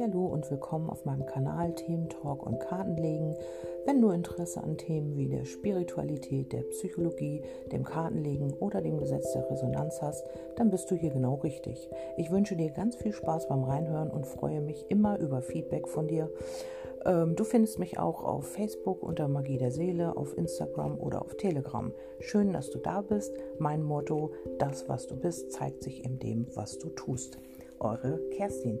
Hallo und willkommen auf meinem Kanal Themen Talk und Kartenlegen. Wenn du Interesse an Themen wie der Spiritualität, der Psychologie, dem Kartenlegen oder dem Gesetz der Resonanz hast, dann bist du hier genau richtig. Ich wünsche dir ganz viel Spaß beim Reinhören und freue mich immer über Feedback von dir. Ähm, du findest mich auch auf Facebook unter Magie der Seele, auf Instagram oder auf Telegram. Schön, dass du da bist. Mein Motto, das, was du bist, zeigt sich in dem, was du tust. Eure Kerstin.